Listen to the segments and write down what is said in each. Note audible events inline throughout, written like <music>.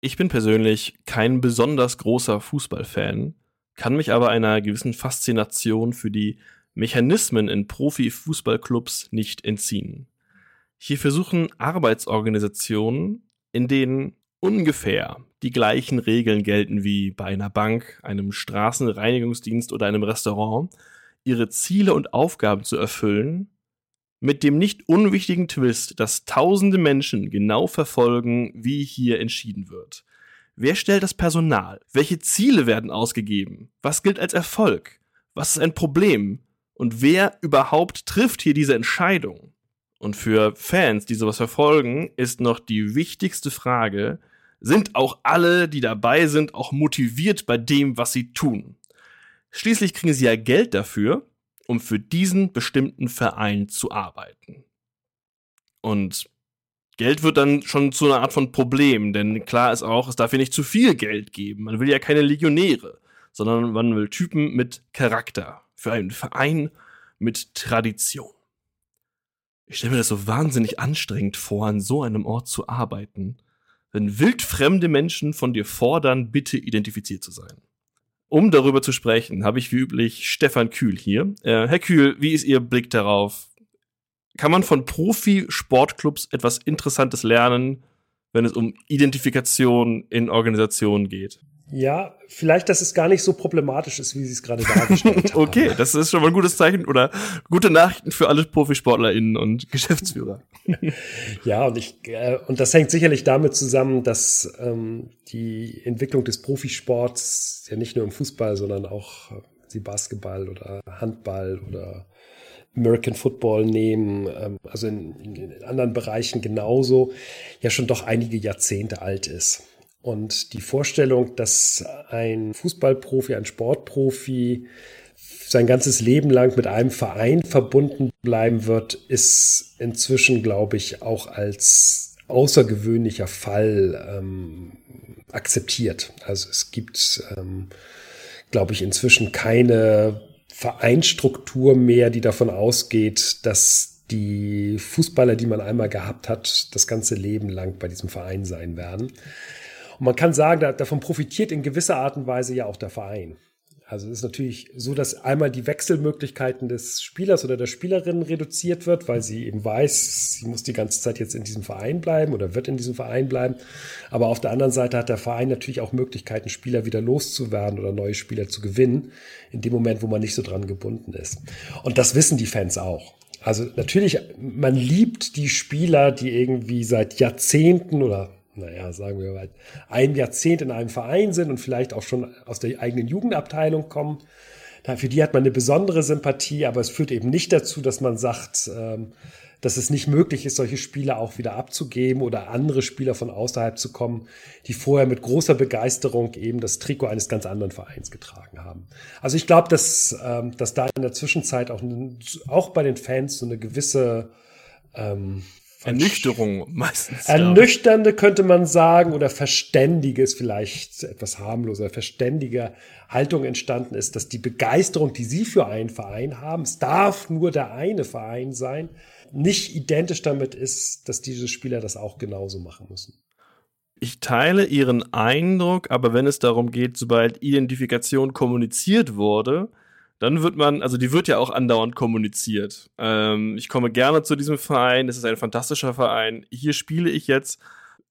Ich bin persönlich kein besonders großer Fußballfan, kann mich aber einer gewissen Faszination für die Mechanismen in Profi-Fußballclubs nicht entziehen. Hier versuchen Arbeitsorganisationen, in denen ungefähr die gleichen Regeln gelten wie bei einer Bank, einem Straßenreinigungsdienst oder einem Restaurant, ihre Ziele und Aufgaben zu erfüllen, mit dem nicht unwichtigen Twist, dass tausende Menschen genau verfolgen, wie hier entschieden wird. Wer stellt das Personal? Welche Ziele werden ausgegeben? Was gilt als Erfolg? Was ist ein Problem? Und wer überhaupt trifft hier diese Entscheidung? Und für Fans, die sowas verfolgen, ist noch die wichtigste Frage, sind auch alle, die dabei sind, auch motiviert bei dem, was sie tun? Schließlich kriegen sie ja Geld dafür, um für diesen bestimmten Verein zu arbeiten. Und Geld wird dann schon zu einer Art von Problem, denn klar ist auch, es darf hier nicht zu viel Geld geben. Man will ja keine Legionäre, sondern man will Typen mit Charakter für einen Verein mit Tradition. Ich stelle mir das so wahnsinnig anstrengend vor, an so einem Ort zu arbeiten, wenn wildfremde Menschen von dir fordern, bitte identifiziert zu sein. Um darüber zu sprechen, habe ich wie üblich Stefan Kühl hier. Äh, Herr Kühl, wie ist Ihr Blick darauf? Kann man von Profi-Sportclubs etwas Interessantes lernen, wenn es um Identifikation in Organisationen geht? Ja, vielleicht, dass es gar nicht so problematisch ist, wie Sie es gerade dargestellt <laughs> haben. okay, das ist schon mal ein gutes Zeichen oder gute Nachrichten für alle ProfisportlerInnen und <laughs> Geschäftsführer. ja, und ich, äh, und das hängt sicherlich damit zusammen, dass ähm, die Entwicklung des Profisports ja nicht nur im Fußball, sondern auch äh, sie Basketball oder Handball oder American Football nehmen, ähm, also in, in anderen Bereichen genauso, ja schon doch einige Jahrzehnte alt ist. Und die Vorstellung, dass ein Fußballprofi, ein Sportprofi sein ganzes Leben lang mit einem Verein verbunden bleiben wird, ist inzwischen, glaube ich, auch als außergewöhnlicher Fall ähm, akzeptiert. Also es gibt, ähm, glaube ich, inzwischen keine Vereinsstruktur mehr, die davon ausgeht, dass die Fußballer, die man einmal gehabt hat, das ganze Leben lang bei diesem Verein sein werden. Und man kann sagen, davon profitiert in gewisser Art und Weise ja auch der Verein. Also es ist natürlich so, dass einmal die Wechselmöglichkeiten des Spielers oder der Spielerin reduziert wird, weil sie eben weiß, sie muss die ganze Zeit jetzt in diesem Verein bleiben oder wird in diesem Verein bleiben. Aber auf der anderen Seite hat der Verein natürlich auch Möglichkeiten, Spieler wieder loszuwerden oder neue Spieler zu gewinnen, in dem Moment, wo man nicht so dran gebunden ist. Und das wissen die Fans auch. Also natürlich, man liebt die Spieler, die irgendwie seit Jahrzehnten oder naja, sagen wir mal, ein Jahrzehnt in einem Verein sind und vielleicht auch schon aus der eigenen Jugendabteilung kommen. Für die hat man eine besondere Sympathie, aber es führt eben nicht dazu, dass man sagt, ähm, dass es nicht möglich ist, solche Spieler auch wieder abzugeben oder andere Spieler von außerhalb zu kommen, die vorher mit großer Begeisterung eben das Trikot eines ganz anderen Vereins getragen haben. Also ich glaube, dass, ähm, dass da in der Zwischenzeit auch, auch bei den Fans so eine gewisse ähm, Ernüchterung meistens. Ernüchternde könnte man sagen oder verständige ist vielleicht etwas harmloser, verständige Haltung entstanden ist, dass die Begeisterung, die Sie für einen Verein haben, es darf nur der eine Verein sein, nicht identisch damit ist, dass diese Spieler das auch genauso machen müssen. Ich teile Ihren Eindruck, aber wenn es darum geht, sobald Identifikation kommuniziert wurde, dann wird man, also die wird ja auch andauernd kommuniziert. Ähm, ich komme gerne zu diesem Verein, es ist ein fantastischer Verein. Hier spiele ich jetzt.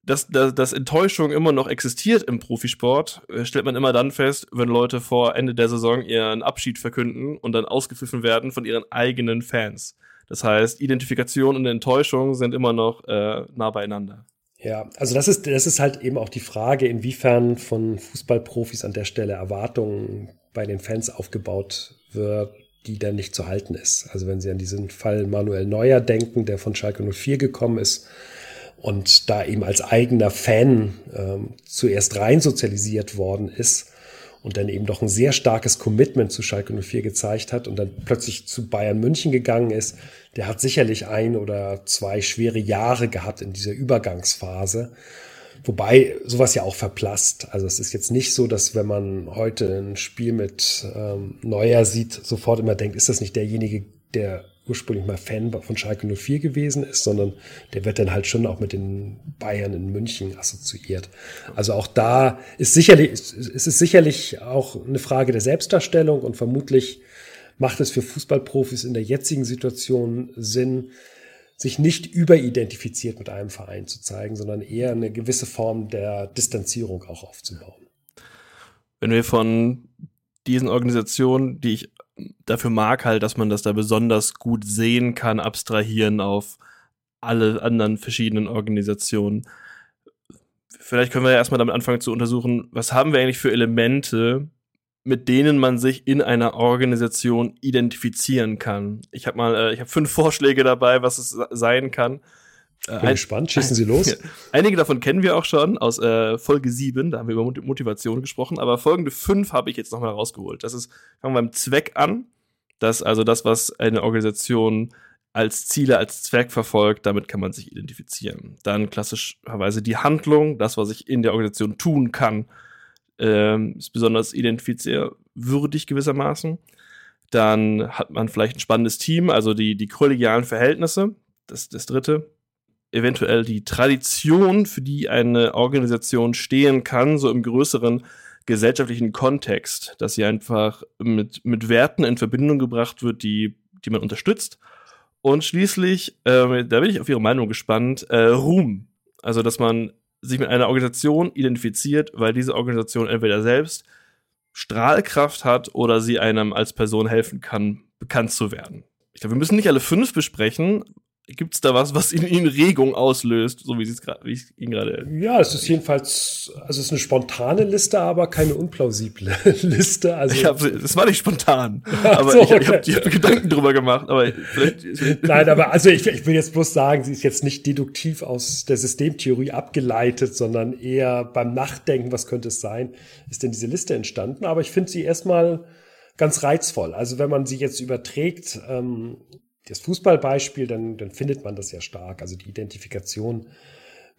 Dass, dass, dass Enttäuschung immer noch existiert im Profisport, äh, stellt man immer dann fest, wenn Leute vor Ende der Saison ihren Abschied verkünden und dann ausgepfiffen werden von ihren eigenen Fans. Das heißt, Identifikation und Enttäuschung sind immer noch äh, nah beieinander. Ja, also das ist, das ist halt eben auch die Frage, inwiefern von Fußballprofis an der Stelle Erwartungen bei den Fans aufgebaut wird, die dann nicht zu halten ist. Also wenn Sie an diesen Fall Manuel Neuer denken, der von Schalke 04 gekommen ist und da eben als eigener Fan ähm, zuerst rein sozialisiert worden ist und dann eben doch ein sehr starkes Commitment zu Schalke 04 gezeigt hat und dann plötzlich zu Bayern München gegangen ist, der hat sicherlich ein oder zwei schwere Jahre gehabt in dieser Übergangsphase Wobei sowas ja auch verblasst. Also es ist jetzt nicht so, dass wenn man heute ein Spiel mit ähm, Neuer sieht, sofort immer denkt, ist das nicht derjenige, der ursprünglich mal Fan von Schalke 04 gewesen ist, sondern der wird dann halt schon auch mit den Bayern in München assoziiert. Also auch da ist sicherlich, ist es sicherlich auch eine Frage der Selbstdarstellung und vermutlich macht es für Fußballprofis in der jetzigen Situation Sinn, sich nicht überidentifiziert mit einem Verein zu zeigen, sondern eher eine gewisse Form der Distanzierung auch aufzubauen. Wenn wir von diesen Organisationen, die ich dafür mag halt, dass man das da besonders gut sehen kann, abstrahieren auf alle anderen verschiedenen Organisationen. Vielleicht können wir ja erstmal damit anfangen zu untersuchen, was haben wir eigentlich für Elemente, mit denen man sich in einer Organisation identifizieren kann. Ich habe mal, äh, ich habe fünf <laughs> Vorschläge dabei, was es sein kann. Äh, Bin gespannt, schießen Sie los. <laughs> Einige davon kennen wir auch schon aus äh, Folge 7, da haben wir über Motivation gesprochen, aber folgende 5 habe ich jetzt nochmal rausgeholt. Das ist, fangen wir beim Zweck an. Das also das, was eine Organisation als Ziele, als Zweck verfolgt, damit kann man sich identifizieren. Dann klassischerweise die Handlung, das, was ich in der Organisation tun kann, ähm, ist besonders identifizierwürdig gewissermaßen. Dann hat man vielleicht ein spannendes Team, also die, die kollegialen Verhältnisse. Das, das dritte eventuell die Tradition, für die eine Organisation stehen kann, so im größeren gesellschaftlichen Kontext, dass sie einfach mit, mit Werten in Verbindung gebracht wird, die, die man unterstützt. Und schließlich, äh, da bin ich auf Ihre Meinung gespannt, äh, Ruhm. Also, dass man sich mit einer Organisation identifiziert, weil diese Organisation entweder selbst Strahlkraft hat oder sie einem als Person helfen kann, bekannt zu werden. Ich glaube, wir müssen nicht alle fünf besprechen, Gibt es da was, was in Ihnen Regung auslöst, so wie, Sie es grad, wie ich ihn gerade. Ja, es ist jedenfalls, also es ist eine spontane Liste, aber keine unplausible <laughs> Liste. Also ich hab, es war nicht spontan, <laughs> aber so, ich, ich habe hab Gedanken drüber gemacht. Aber Nein, aber also ich, ich will jetzt bloß sagen, sie ist jetzt nicht deduktiv aus der Systemtheorie abgeleitet, sondern eher beim Nachdenken, was könnte es sein, ist denn diese Liste entstanden. Aber ich finde sie erstmal ganz reizvoll. Also wenn man sie jetzt überträgt, ähm, das Fußballbeispiel, dann, dann findet man das ja stark. Also die Identifikation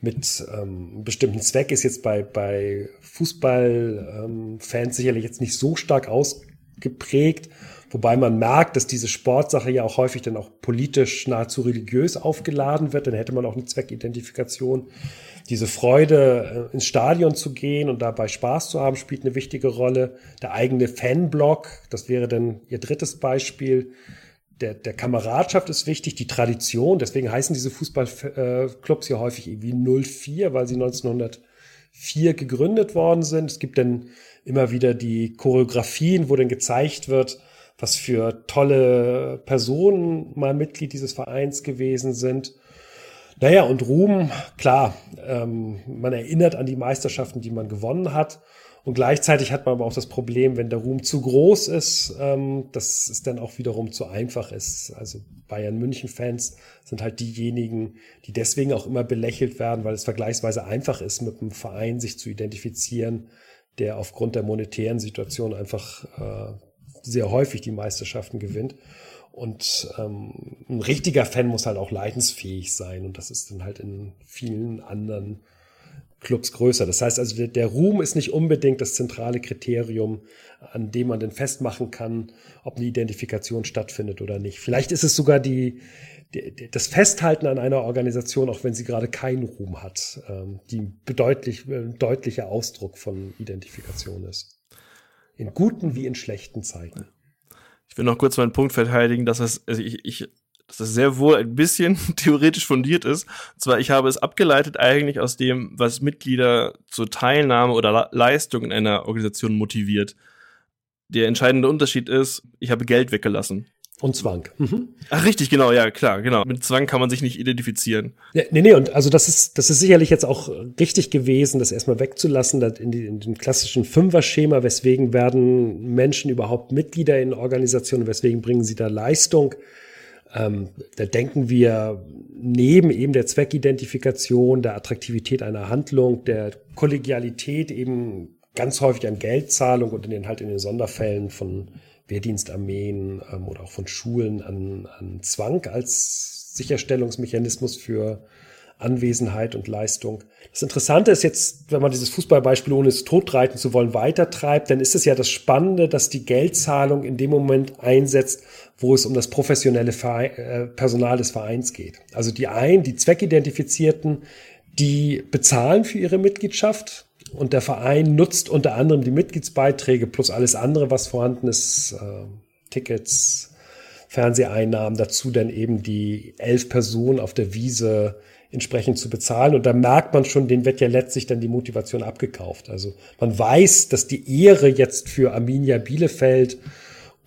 mit ähm, einem bestimmten Zweck ist jetzt bei, bei Fußballfans ähm, sicherlich jetzt nicht so stark ausgeprägt, wobei man merkt, dass diese Sportsache ja auch häufig dann auch politisch nahezu religiös aufgeladen wird. Dann hätte man auch eine Zweckidentifikation. Diese Freude, äh, ins Stadion zu gehen und dabei Spaß zu haben, spielt eine wichtige Rolle. Der eigene Fanblock, das wäre dann ihr drittes Beispiel der, der Kameradschaft ist wichtig, die Tradition. Deswegen heißen diese Fußballclubs ja häufig irgendwie 04, weil sie 1904 gegründet worden sind. Es gibt dann immer wieder die Choreografien, wo dann gezeigt wird, was für tolle Personen mal Mitglied dieses Vereins gewesen sind. Naja, und Ruhm, klar, ähm, man erinnert an die Meisterschaften, die man gewonnen hat. Und gleichzeitig hat man aber auch das Problem, wenn der Ruhm zu groß ist, ähm, dass es dann auch wiederum zu einfach ist. Also Bayern München-Fans sind halt diejenigen, die deswegen auch immer belächelt werden, weil es vergleichsweise einfach ist, mit einem Verein sich zu identifizieren, der aufgrund der monetären Situation einfach äh, sehr häufig die Meisterschaften gewinnt. Und ähm, ein richtiger Fan muss halt auch leidensfähig sein. Und das ist dann halt in vielen anderen Clubs größer. Das heißt also, der, Ruhm ist nicht unbedingt das zentrale Kriterium, an dem man denn festmachen kann, ob eine Identifikation stattfindet oder nicht. Vielleicht ist es sogar die, die das Festhalten an einer Organisation, auch wenn sie gerade keinen Ruhm hat, ähm, die bedeutlich, äh, deutlicher Ausdruck von Identifikation ist. In guten wie in schlechten Zeiten. Ich will noch kurz meinen Punkt verteidigen, dass es, also ich, ich dass das sehr wohl ein bisschen <laughs> theoretisch fundiert ist. Und zwar, ich habe es abgeleitet eigentlich aus dem, was Mitglieder zur Teilnahme oder Leistung in einer Organisation motiviert. Der entscheidende Unterschied ist, ich habe Geld weggelassen. Und Zwang. Mhm. Ach, richtig, genau, ja, klar, genau. Mit Zwang kann man sich nicht identifizieren. Ja, nee, nee, und also das ist, das ist sicherlich jetzt auch richtig gewesen, das erstmal wegzulassen, das in, die, in dem klassischen Fünfer-Schema, weswegen werden Menschen überhaupt Mitglieder in Organisationen, weswegen bringen sie da Leistung. Ähm, da denken wir neben eben der Zweckidentifikation, der Attraktivität einer Handlung, der Kollegialität eben ganz häufig an Geldzahlung und in den halt in den Sonderfällen von Wehrdienstarmeen ähm, oder auch von Schulen an, an Zwang als Sicherstellungsmechanismus für Anwesenheit und Leistung. Das Interessante ist jetzt, wenn man dieses Fußballbeispiel, ohne es totreiten zu wollen, weitertreibt, dann ist es ja das Spannende, dass die Geldzahlung in dem Moment einsetzt, wo es um das professionelle äh, Personal des Vereins geht. Also die einen, die Zweckidentifizierten, die bezahlen für ihre Mitgliedschaft und der Verein nutzt unter anderem die Mitgliedsbeiträge plus alles andere, was vorhanden ist, äh, Tickets, Fernseheinnahmen, dazu dann eben die elf Personen auf der Wiese entsprechend zu bezahlen. Und da merkt man schon, den wird ja letztlich dann die Motivation abgekauft. Also man weiß, dass die Ehre jetzt für Arminia Bielefeld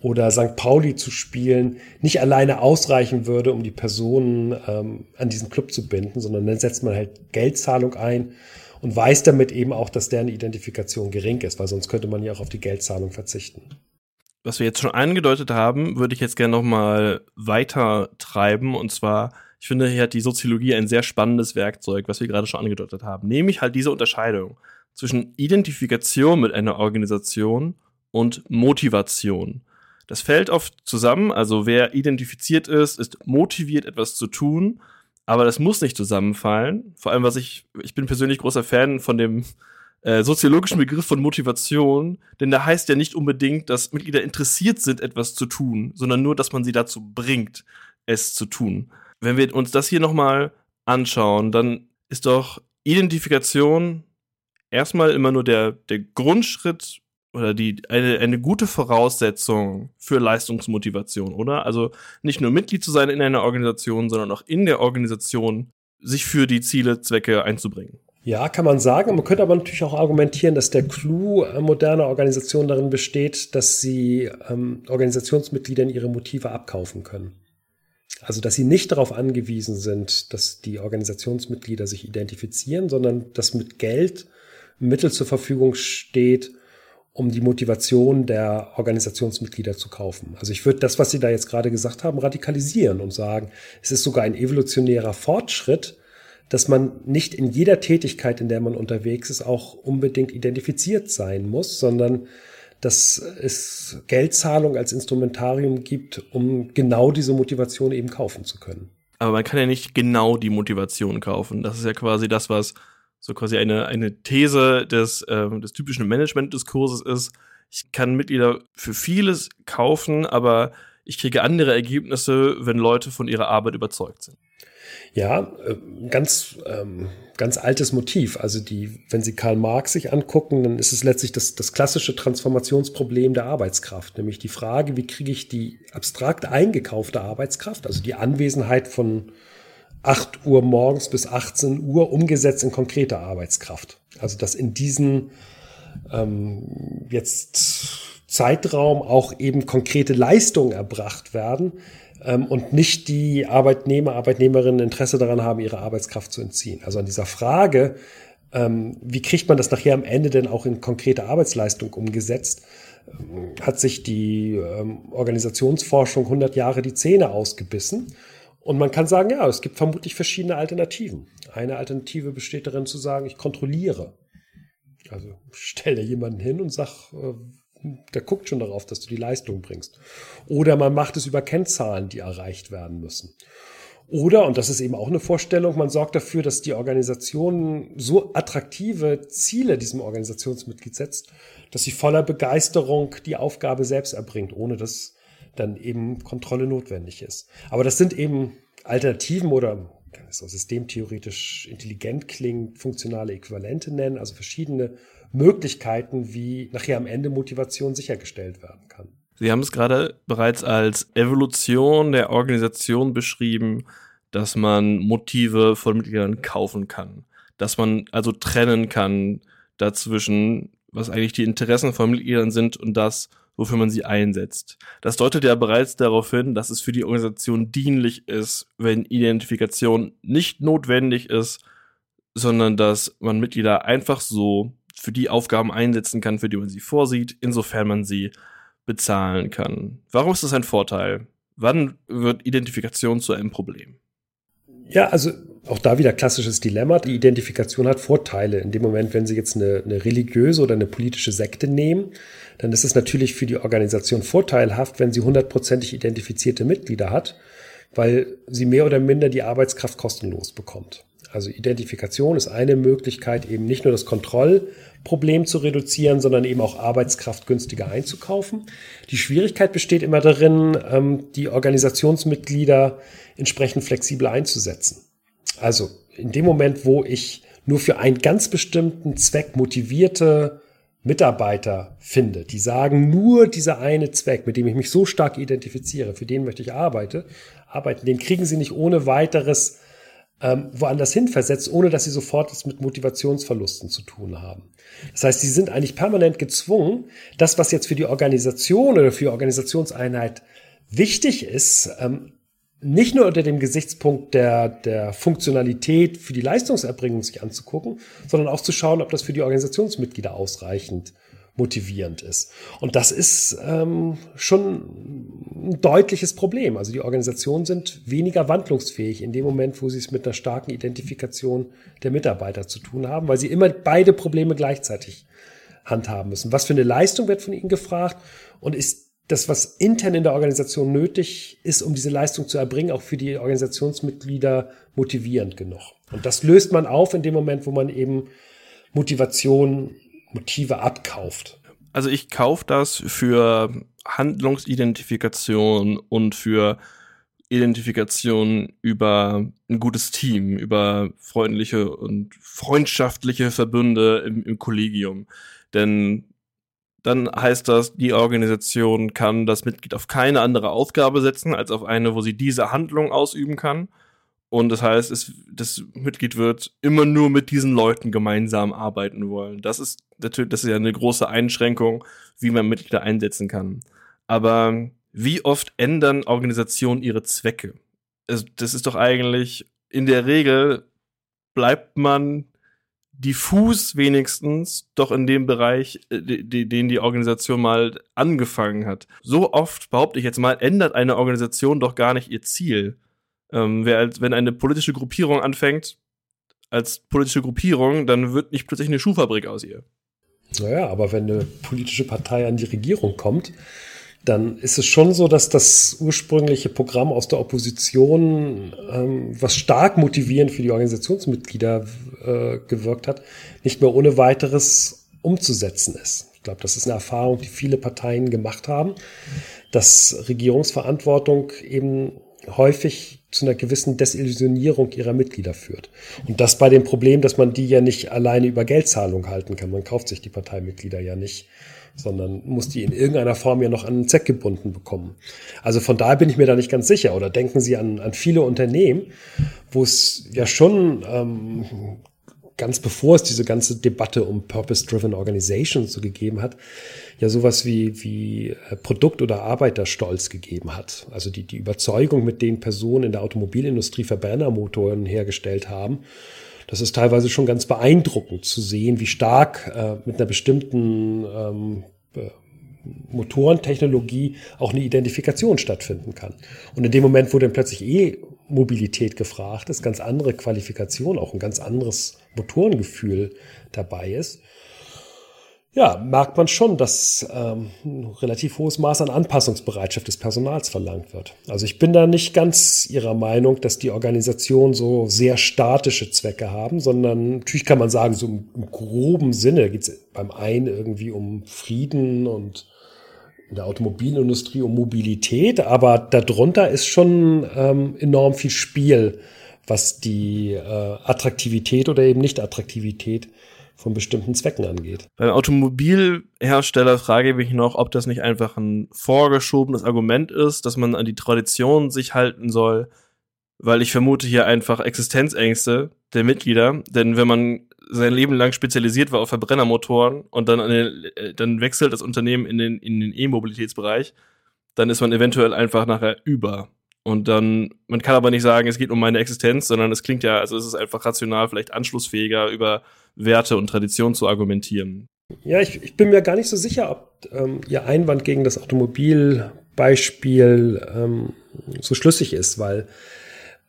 oder St. Pauli zu spielen nicht alleine ausreichen würde, um die Personen ähm, an diesen Club zu binden, sondern dann setzt man halt Geldzahlung ein und weiß damit eben auch, dass deren Identifikation gering ist, weil sonst könnte man ja auch auf die Geldzahlung verzichten. Was wir jetzt schon angedeutet haben, würde ich jetzt gerne noch mal weiter treiben und zwar ich finde, hier hat die Soziologie ein sehr spannendes Werkzeug, was wir gerade schon angedeutet haben. Nämlich halt diese Unterscheidung zwischen Identifikation mit einer Organisation und Motivation. Das fällt oft zusammen, also wer identifiziert ist, ist motiviert, etwas zu tun, aber das muss nicht zusammenfallen. Vor allem, was ich, ich bin persönlich großer Fan von dem äh, soziologischen Begriff von Motivation, denn da heißt ja nicht unbedingt, dass Mitglieder interessiert sind, etwas zu tun, sondern nur, dass man sie dazu bringt, es zu tun wenn wir uns das hier nochmal anschauen, dann ist doch Identifikation erstmal immer nur der, der Grundschritt oder die, eine, eine gute Voraussetzung für Leistungsmotivation, oder? Also nicht nur Mitglied zu sein in einer Organisation, sondern auch in der Organisation sich für die Ziele, Zwecke einzubringen. Ja, kann man sagen. Man könnte aber natürlich auch argumentieren, dass der Clou moderner Organisationen darin besteht, dass sie ähm, Organisationsmitgliedern ihre Motive abkaufen können. Also, dass sie nicht darauf angewiesen sind, dass die Organisationsmitglieder sich identifizieren, sondern dass mit Geld Mittel zur Verfügung steht, um die Motivation der Organisationsmitglieder zu kaufen. Also ich würde das, was Sie da jetzt gerade gesagt haben, radikalisieren und sagen, es ist sogar ein evolutionärer Fortschritt, dass man nicht in jeder Tätigkeit, in der man unterwegs ist, auch unbedingt identifiziert sein muss, sondern dass es Geldzahlung als Instrumentarium gibt, um genau diese Motivation eben kaufen zu können. Aber man kann ja nicht genau die Motivation kaufen. Das ist ja quasi das, was so quasi eine, eine These des, äh, des typischen Management-Diskurses ist. Ich kann Mitglieder für vieles kaufen, aber ich kriege andere Ergebnisse, wenn Leute von ihrer Arbeit überzeugt sind. Ja, äh, ganz, ähm, ganz altes Motiv. Also die, wenn Sie Karl Marx sich angucken, dann ist es letztlich das, das klassische Transformationsproblem der Arbeitskraft, nämlich die Frage, wie kriege ich die abstrakt eingekaufte Arbeitskraft, also die Anwesenheit von 8 Uhr morgens bis 18 Uhr umgesetzt in konkrete Arbeitskraft. Also dass in diesen ähm, jetzt Zeitraum auch eben konkrete Leistungen erbracht werden, ähm, und nicht die Arbeitnehmer, Arbeitnehmerinnen Interesse daran haben, ihre Arbeitskraft zu entziehen. Also an dieser Frage, ähm, wie kriegt man das nachher am Ende denn auch in konkrete Arbeitsleistung umgesetzt, ähm, hat sich die ähm, Organisationsforschung 100 Jahre die Zähne ausgebissen. Und man kann sagen, ja, es gibt vermutlich verschiedene Alternativen. Eine Alternative besteht darin zu sagen, ich kontrolliere. Also stelle jemanden hin und sag, äh, der guckt schon darauf, dass du die Leistung bringst. Oder man macht es über Kennzahlen, die erreicht werden müssen. Oder, und das ist eben auch eine Vorstellung, man sorgt dafür, dass die Organisation so attraktive Ziele diesem Organisationsmitglied setzt, dass sie voller Begeisterung die Aufgabe selbst erbringt, ohne dass dann eben Kontrolle notwendig ist. Aber das sind eben Alternativen oder kann es auch systemtheoretisch intelligent klingen, funktionale Äquivalente nennen, also verschiedene Möglichkeiten, wie nachher am Ende Motivation sichergestellt werden kann. Sie haben es gerade bereits als Evolution der Organisation beschrieben, dass man Motive von Mitgliedern kaufen kann. Dass man also trennen kann dazwischen, was eigentlich die Interessen von Mitgliedern sind und das, wofür man sie einsetzt. Das deutet ja bereits darauf hin, dass es für die Organisation dienlich ist, wenn Identifikation nicht notwendig ist, sondern dass man Mitglieder einfach so für die Aufgaben einsetzen kann, für die man sie vorsieht, insofern man sie bezahlen kann. Warum ist das ein Vorteil? Wann wird Identifikation zu einem Problem? Ja, also auch da wieder klassisches Dilemma. Die Identifikation hat Vorteile. In dem Moment, wenn Sie jetzt eine, eine, religiöse oder eine politische Sekte nehmen, dann ist es natürlich für die Organisation vorteilhaft, wenn sie hundertprozentig identifizierte Mitglieder hat, weil sie mehr oder minder die Arbeitskraft kostenlos bekommt. Also Identifikation ist eine Möglichkeit, eben nicht nur das Kontrollproblem zu reduzieren, sondern eben auch Arbeitskraft günstiger einzukaufen. Die Schwierigkeit besteht immer darin, ähm, die Organisationsmitglieder entsprechend flexibel einzusetzen. Also in dem Moment, wo ich nur für einen ganz bestimmten Zweck motivierte Mitarbeiter finde, die sagen, nur dieser eine Zweck, mit dem ich mich so stark identifiziere, für den möchte ich arbeite, arbeiten, den kriegen sie nicht ohne weiteres ähm, woanders hin versetzt, ohne dass sie sofort es mit Motivationsverlusten zu tun haben. Das heißt, sie sind eigentlich permanent gezwungen, das, was jetzt für die Organisation oder für die Organisationseinheit wichtig ist, ähm, nicht nur unter dem Gesichtspunkt der, der Funktionalität für die Leistungserbringung sich anzugucken, sondern auch zu schauen, ob das für die Organisationsmitglieder ausreichend motivierend ist. Und das ist ähm, schon ein deutliches Problem. Also die Organisationen sind weniger wandlungsfähig in dem Moment, wo sie es mit einer starken Identifikation der Mitarbeiter zu tun haben, weil sie immer beide Probleme gleichzeitig handhaben müssen. Was für eine Leistung wird von ihnen gefragt und ist das, was intern in der Organisation nötig ist, um diese Leistung zu erbringen, auch für die Organisationsmitglieder motivierend genug. Und das löst man auf in dem Moment, wo man eben Motivation Motive abkauft. Also ich kaufe das für Handlungsidentifikation und für Identifikation über ein gutes Team, über freundliche und freundschaftliche Verbünde im, im Kollegium. Denn dann heißt das, die Organisation kann das Mitglied auf keine andere Aufgabe setzen, als auf eine, wo sie diese Handlung ausüben kann. Und das heißt, es, das Mitglied wird immer nur mit diesen Leuten gemeinsam arbeiten wollen. Das ist natürlich, das ist ja eine große Einschränkung, wie man Mitglieder einsetzen kann. Aber wie oft ändern Organisationen ihre Zwecke? Also, das ist doch eigentlich, in der Regel bleibt man diffus wenigstens doch in dem Bereich, äh, den die Organisation mal angefangen hat. So oft, behaupte ich jetzt mal, ändert eine Organisation doch gar nicht ihr Ziel. Ähm, wer als, wenn eine politische Gruppierung anfängt, als politische Gruppierung, dann wird nicht plötzlich eine Schuhfabrik aus ihr. Naja, aber wenn eine politische Partei an die Regierung kommt, dann ist es schon so, dass das ursprüngliche Programm aus der Opposition, ähm, was stark motivierend für die Organisationsmitglieder äh, gewirkt hat, nicht mehr ohne weiteres umzusetzen ist. Ich glaube, das ist eine Erfahrung, die viele Parteien gemacht haben, dass Regierungsverantwortung eben häufig zu einer gewissen Desillusionierung ihrer Mitglieder führt. Und das bei dem Problem, dass man die ja nicht alleine über Geldzahlung halten kann. Man kauft sich die Parteimitglieder ja nicht, sondern muss die in irgendeiner Form ja noch an einen Zweck gebunden bekommen. Also von daher bin ich mir da nicht ganz sicher. Oder denken Sie an, an viele Unternehmen, wo es ja schon ähm, ganz bevor es diese ganze Debatte um Purpose-Driven Organizations so gegeben hat, ja sowas wie, wie äh, Produkt- oder Arbeiterstolz gegeben hat. Also die, die Überzeugung, mit denen Personen in der Automobilindustrie Verbrennermotoren hergestellt haben, das ist teilweise schon ganz beeindruckend zu sehen, wie stark äh, mit einer bestimmten ähm, äh, Motorentechnologie auch eine Identifikation stattfinden kann. Und in dem Moment, wo dann plötzlich E-Mobilität gefragt ist, ganz andere Qualifikation, auch ein ganz anderes Motorengefühl dabei ist, ja, merkt man schon, dass ähm, ein relativ hohes Maß an Anpassungsbereitschaft des Personals verlangt wird. Also ich bin da nicht ganz Ihrer Meinung, dass die Organisationen so sehr statische Zwecke haben, sondern natürlich kann man sagen, so im, im groben Sinne geht es beim einen irgendwie um Frieden und in der Automobilindustrie um Mobilität, aber darunter ist schon ähm, enorm viel Spiel, was die äh, Attraktivität oder eben Nicht-Attraktivität von bestimmten Zwecken angeht. Beim Automobilhersteller frage ich mich noch, ob das nicht einfach ein vorgeschobenes Argument ist, dass man an die Tradition sich halten soll, weil ich vermute hier einfach Existenzängste der Mitglieder, denn wenn man sein Leben lang spezialisiert war auf Verbrennermotoren und dann, den, äh, dann wechselt das Unternehmen in den in den E-Mobilitätsbereich, dann ist man eventuell einfach nachher über. Und dann, man kann aber nicht sagen, es geht um meine Existenz, sondern es klingt ja, also es ist einfach rational, vielleicht anschlussfähiger über Werte und Tradition zu argumentieren. Ja, ich, ich bin mir gar nicht so sicher, ob ähm, Ihr Einwand gegen das Automobilbeispiel ähm, so schlüssig ist, weil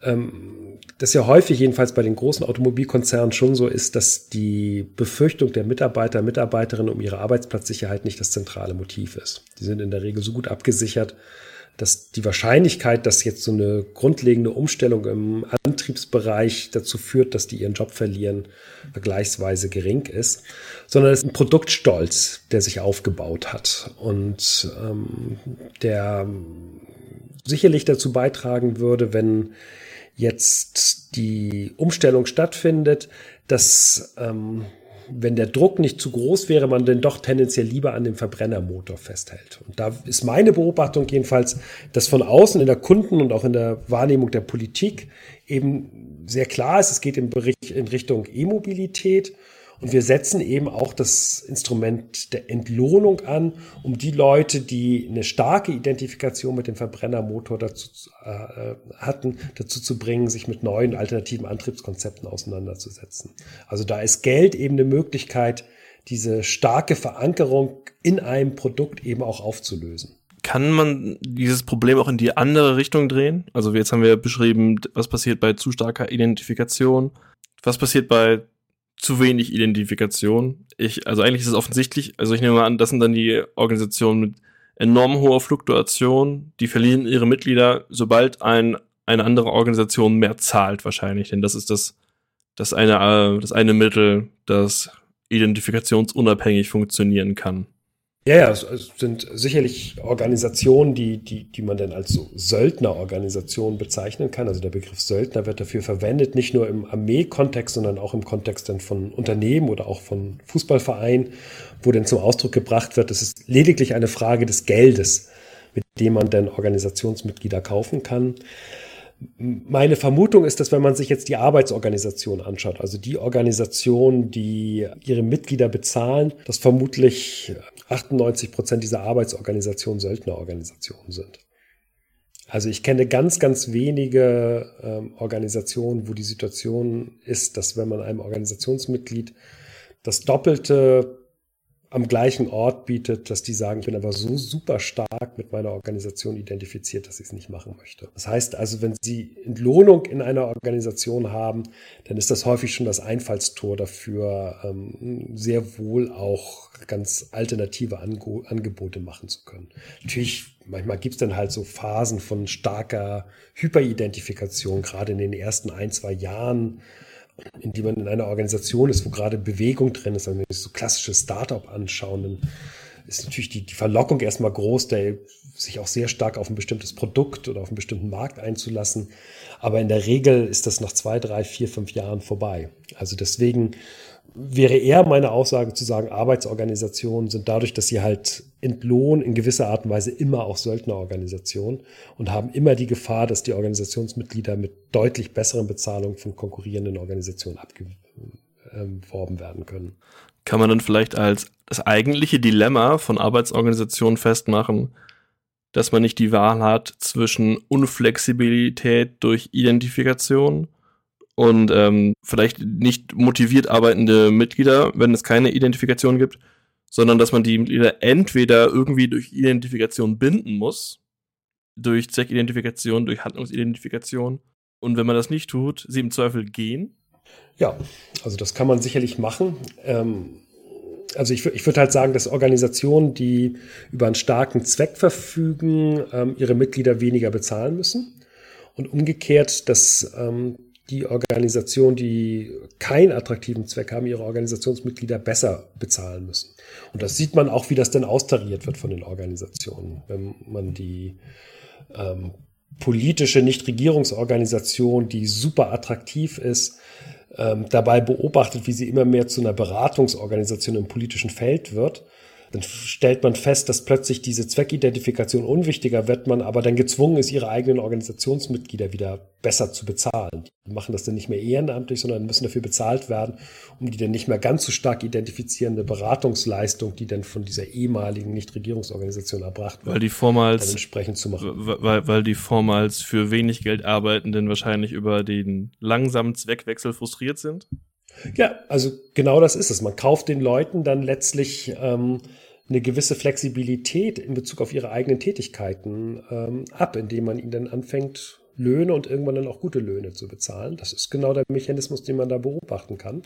ähm, das ja häufig jedenfalls bei den großen Automobilkonzernen schon so ist, dass die Befürchtung der Mitarbeiter, Mitarbeiterinnen um ihre Arbeitsplatzsicherheit nicht das zentrale Motiv ist. Die sind in der Regel so gut abgesichert, dass die Wahrscheinlichkeit, dass jetzt so eine grundlegende Umstellung im Antriebsbereich dazu führt, dass die ihren Job verlieren, vergleichsweise gering ist, sondern es ist ein Produktstolz, der sich aufgebaut hat und ähm, der sicherlich dazu beitragen würde, wenn jetzt die Umstellung stattfindet, dass ähm, wenn der Druck nicht zu groß wäre, man denn doch tendenziell lieber an dem Verbrennermotor festhält. Und da ist meine Beobachtung jedenfalls, dass von außen in der Kunden- und auch in der Wahrnehmung der Politik eben sehr klar ist, es geht in, Bericht, in Richtung E-Mobilität und wir setzen eben auch das Instrument der Entlohnung an, um die Leute, die eine starke Identifikation mit dem Verbrennermotor dazu äh, hatten, dazu zu bringen, sich mit neuen alternativen Antriebskonzepten auseinanderzusetzen. Also da ist Geld eben eine Möglichkeit, diese starke Verankerung in einem Produkt eben auch aufzulösen. Kann man dieses Problem auch in die andere Richtung drehen? Also jetzt haben wir beschrieben, was passiert bei zu starker Identifikation. Was passiert bei zu wenig Identifikation. Ich, also eigentlich ist es offensichtlich, also ich nehme mal an, das sind dann die Organisationen mit enorm hoher Fluktuation, die verlieren ihre Mitglieder, sobald ein, eine andere Organisation mehr zahlt wahrscheinlich, denn das ist das, das eine, äh, das eine Mittel, das identifikationsunabhängig funktionieren kann. Ja, ja, es sind sicherlich Organisationen, die, die, die man dann als so Söldnerorganisationen bezeichnen kann. Also der Begriff Söldner wird dafür verwendet, nicht nur im Armee-Kontext, sondern auch im Kontext dann von Unternehmen oder auch von Fußballvereinen, wo dann zum Ausdruck gebracht wird, es ist lediglich eine Frage des Geldes, mit dem man dann Organisationsmitglieder kaufen kann. Meine Vermutung ist, dass wenn man sich jetzt die Arbeitsorganisation anschaut, also die Organisation, die ihre Mitglieder bezahlen, dass vermutlich 98 Prozent dieser Arbeitsorganisationen Söldnerorganisationen sind. Also ich kenne ganz, ganz wenige ähm, Organisationen, wo die Situation ist, dass wenn man einem Organisationsmitglied das Doppelte am gleichen Ort bietet, dass die sagen, ich bin aber so super stark mit meiner Organisation identifiziert, dass ich es nicht machen möchte. Das heißt also, wenn Sie Entlohnung in einer Organisation haben, dann ist das häufig schon das Einfallstor dafür, ähm, sehr wohl auch ganz alternative Angebote machen zu können. Natürlich, manchmal gibt es dann halt so Phasen von starker Hyperidentifikation, gerade in den ersten ein, zwei Jahren in die man in einer Organisation ist, wo gerade Bewegung drin ist, wenn wir so klassische Startup anschauen, dann ist natürlich die, die Verlockung erstmal groß, der, sich auch sehr stark auf ein bestimmtes Produkt oder auf einen bestimmten Markt einzulassen. Aber in der Regel ist das nach zwei, drei, vier, fünf Jahren vorbei. Also deswegen wäre eher meine Aussage zu sagen, Arbeitsorganisationen sind dadurch, dass sie halt entlohnen, in gewisser Art und Weise immer auch Söldnerorganisationen und haben immer die Gefahr, dass die Organisationsmitglieder mit deutlich besseren Bezahlungen von konkurrierenden Organisationen abgeworben werden können. Kann man dann vielleicht als das eigentliche Dilemma von Arbeitsorganisationen festmachen, dass man nicht die Wahl hat zwischen Unflexibilität durch Identifikation und ähm, vielleicht nicht motiviert arbeitende Mitglieder, wenn es keine Identifikation gibt, sondern dass man die Mitglieder entweder irgendwie durch Identifikation binden muss, durch Zweckidentifikation, durch Handlungsidentifikation, und wenn man das nicht tut, sie im Zweifel gehen. Ja, also das kann man sicherlich machen. Ähm, also ich, ich würde halt sagen, dass Organisationen, die über einen starken Zweck verfügen, ähm, ihre Mitglieder weniger bezahlen müssen. Und umgekehrt, dass ähm, die Organisationen, die keinen attraktiven Zweck haben, ihre Organisationsmitglieder besser bezahlen müssen. Und das sieht man auch, wie das denn austariert wird von den Organisationen. Wenn man die ähm, politische Nichtregierungsorganisation, die super attraktiv ist, ähm, dabei beobachtet, wie sie immer mehr zu einer Beratungsorganisation im politischen Feld wird, dann stellt man fest, dass plötzlich diese Zweckidentifikation unwichtiger wird, man aber dann gezwungen ist, ihre eigenen Organisationsmitglieder wieder besser zu bezahlen. Die machen das dann nicht mehr ehrenamtlich, sondern müssen dafür bezahlt werden, um die dann nicht mehr ganz so stark identifizierende Beratungsleistung, die dann von dieser ehemaligen Nichtregierungsorganisation erbracht wird, weil die vormals, entsprechend zu machen. Weil, weil die vormals für wenig Geld arbeitenden wahrscheinlich über den langsamen Zweckwechsel frustriert sind? Ja, also genau das ist es. Man kauft den Leuten dann letztlich ähm, eine gewisse Flexibilität in Bezug auf ihre eigenen Tätigkeiten ähm, ab, indem man ihnen dann anfängt, Löhne und irgendwann dann auch gute Löhne zu bezahlen. Das ist genau der Mechanismus, den man da beobachten kann.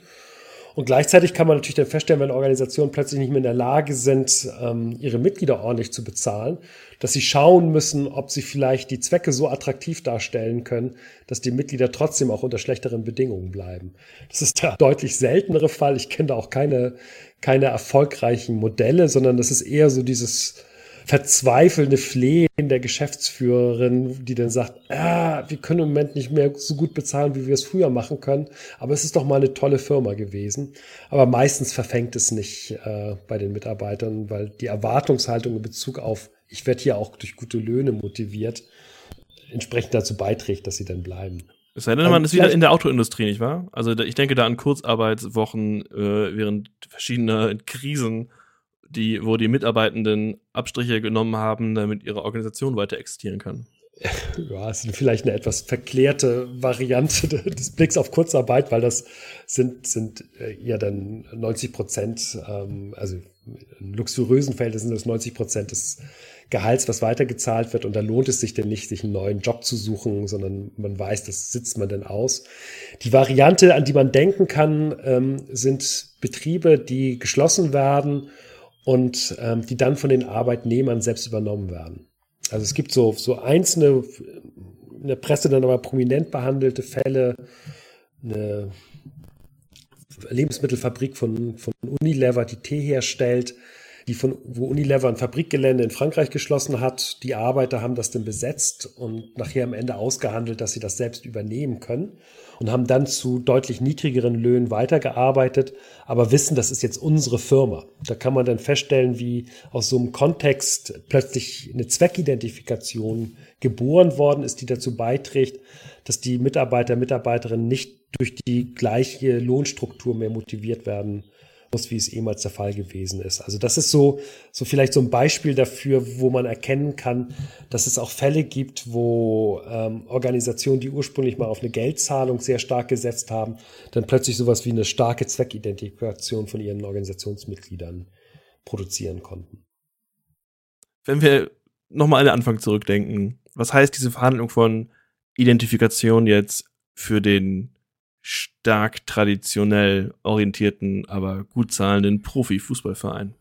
Und gleichzeitig kann man natürlich dann feststellen, wenn Organisationen plötzlich nicht mehr in der Lage sind, ähm, ihre Mitglieder ordentlich zu bezahlen, dass sie schauen müssen, ob sie vielleicht die Zwecke so attraktiv darstellen können, dass die Mitglieder trotzdem auch unter schlechteren Bedingungen bleiben. Das ist der <laughs> deutlich seltenere Fall. Ich kenne da auch keine, keine erfolgreichen Modelle, sondern das ist eher so dieses verzweifelnde Flehen der Geschäftsführerin, die dann sagt, ah, wir können im Moment nicht mehr so gut bezahlen, wie wir es früher machen können, aber es ist doch mal eine tolle Firma gewesen. Aber meistens verfängt es nicht äh, bei den Mitarbeitern, weil die Erwartungshaltung in Bezug auf, ich werde hier auch durch gute Löhne motiviert, entsprechend dazu beiträgt, dass sie dann bleiben. Es sei denn, man ist wieder in der Autoindustrie, nicht wahr? Also ich denke da an Kurzarbeitswochen äh, während verschiedener Krisen die, wo die Mitarbeitenden Abstriche genommen haben, damit ihre Organisation weiter existieren kann. <laughs> Ja, es ist vielleicht eine etwas verklärte Variante des Blicks auf Kurzarbeit, weil das sind, sind äh, ja dann 90 Prozent, ähm, also in luxuriösen Fällen sind das 90 Prozent des Gehalts, was weitergezahlt wird. Und da lohnt es sich denn nicht, sich einen neuen Job zu suchen, sondern man weiß, das sitzt man denn aus. Die Variante, an die man denken kann, ähm, sind Betriebe, die geschlossen werden und ähm, die dann von den Arbeitnehmern selbst übernommen werden. Also es gibt so, so einzelne, in der Presse dann aber prominent behandelte Fälle, eine Lebensmittelfabrik von, von Unilever, die Tee herstellt, die von, wo Unilever ein Fabrikgelände in Frankreich geschlossen hat. Die Arbeiter haben das dann besetzt und nachher am Ende ausgehandelt, dass sie das selbst übernehmen können und haben dann zu deutlich niedrigeren Löhnen weitergearbeitet, aber wissen, das ist jetzt unsere Firma. Da kann man dann feststellen, wie aus so einem Kontext plötzlich eine Zweckidentifikation geboren worden ist, die dazu beiträgt, dass die Mitarbeiter, Mitarbeiterinnen nicht durch die gleiche Lohnstruktur mehr motiviert werden muss, wie es ehemals der Fall gewesen ist. Also das ist so, so vielleicht so ein Beispiel dafür, wo man erkennen kann, dass es auch Fälle gibt, wo ähm, Organisationen, die ursprünglich mal auf eine Geldzahlung sehr stark gesetzt haben, dann plötzlich sowas wie eine starke Zweckidentifikation von ihren Organisationsmitgliedern produzieren konnten. Wenn wir nochmal an den Anfang zurückdenken, was heißt diese Verhandlung von Identifikation jetzt für den stark traditionell orientierten, aber gut zahlenden Profifußballverein?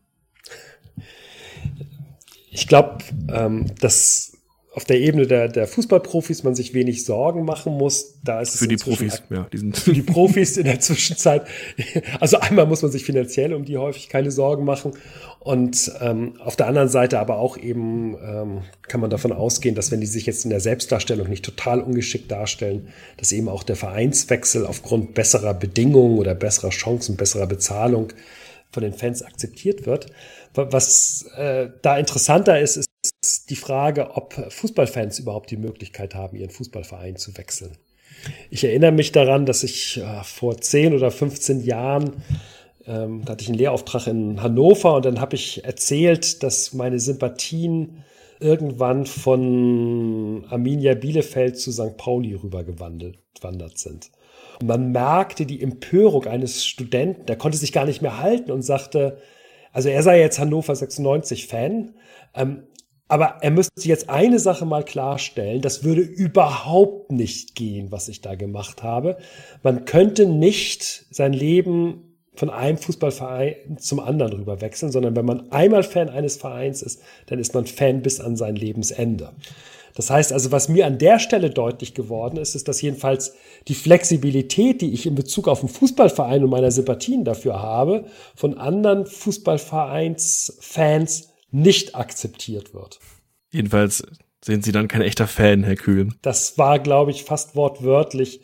Ich glaube, ähm, dass auf der Ebene der, der Fußballprofis man sich wenig Sorgen machen muss. Da ist es für die Profis, ja, die sind für die Profis in der Zwischenzeit. <laughs> Also einmal muss man sich finanziell um die häufig keine Sorgen machen und ähm, auf der anderen Seite aber auch eben ähm, kann man davon ausgehen, dass wenn die sich jetzt in der Selbstdarstellung nicht total ungeschickt darstellen, dass eben auch der Vereinswechsel aufgrund besserer Bedingungen oder besserer Chancen, besserer Bezahlung von den Fans akzeptiert wird. Was äh, da interessanter ist, ist die Frage, ob Fußballfans überhaupt die Möglichkeit haben, ihren Fußballverein zu wechseln. Ich erinnere mich daran, dass ich äh, vor 10 oder 15 Jahren ähm, da hatte ich einen Lehrauftrag in Hannover und dann habe ich erzählt, dass meine Sympathien irgendwann von Arminia Bielefeld zu St. Pauli rübergewandert sind. Und man merkte die Empörung eines Studenten, der konnte sich gar nicht mehr halten und sagte, also er sei jetzt Hannover 96 Fan, ähm, aber er müsste jetzt eine Sache mal klarstellen, das würde überhaupt nicht gehen, was ich da gemacht habe. Man könnte nicht sein Leben von einem Fußballverein zum anderen rüber wechseln, sondern wenn man einmal Fan eines Vereins ist, dann ist man Fan bis an sein Lebensende. Das heißt also, was mir an der Stelle deutlich geworden ist, ist, dass jedenfalls die Flexibilität, die ich in Bezug auf den Fußballverein und meine Sympathien dafür habe, von anderen Fußballvereinsfans nicht akzeptiert wird. Jedenfalls sind Sie dann kein echter Fan, Herr Kühl. Das war, glaube ich, fast wortwörtlich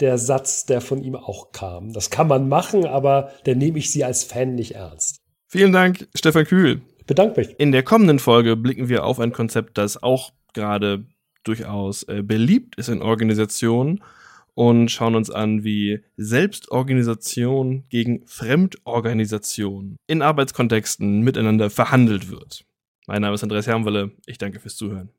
der Satz, der von ihm auch kam. Das kann man machen, aber dann nehme ich sie als Fan nicht ernst. Vielen Dank, Stefan Kühl. Bedanke mich. In der kommenden Folge blicken wir auf ein Konzept, das auch gerade durchaus äh, beliebt ist in Organisationen und schauen uns an, wie Selbstorganisation gegen Fremdorganisation in Arbeitskontexten miteinander verhandelt wird. Mein Name ist Andreas Hermwelle. Ich danke fürs Zuhören.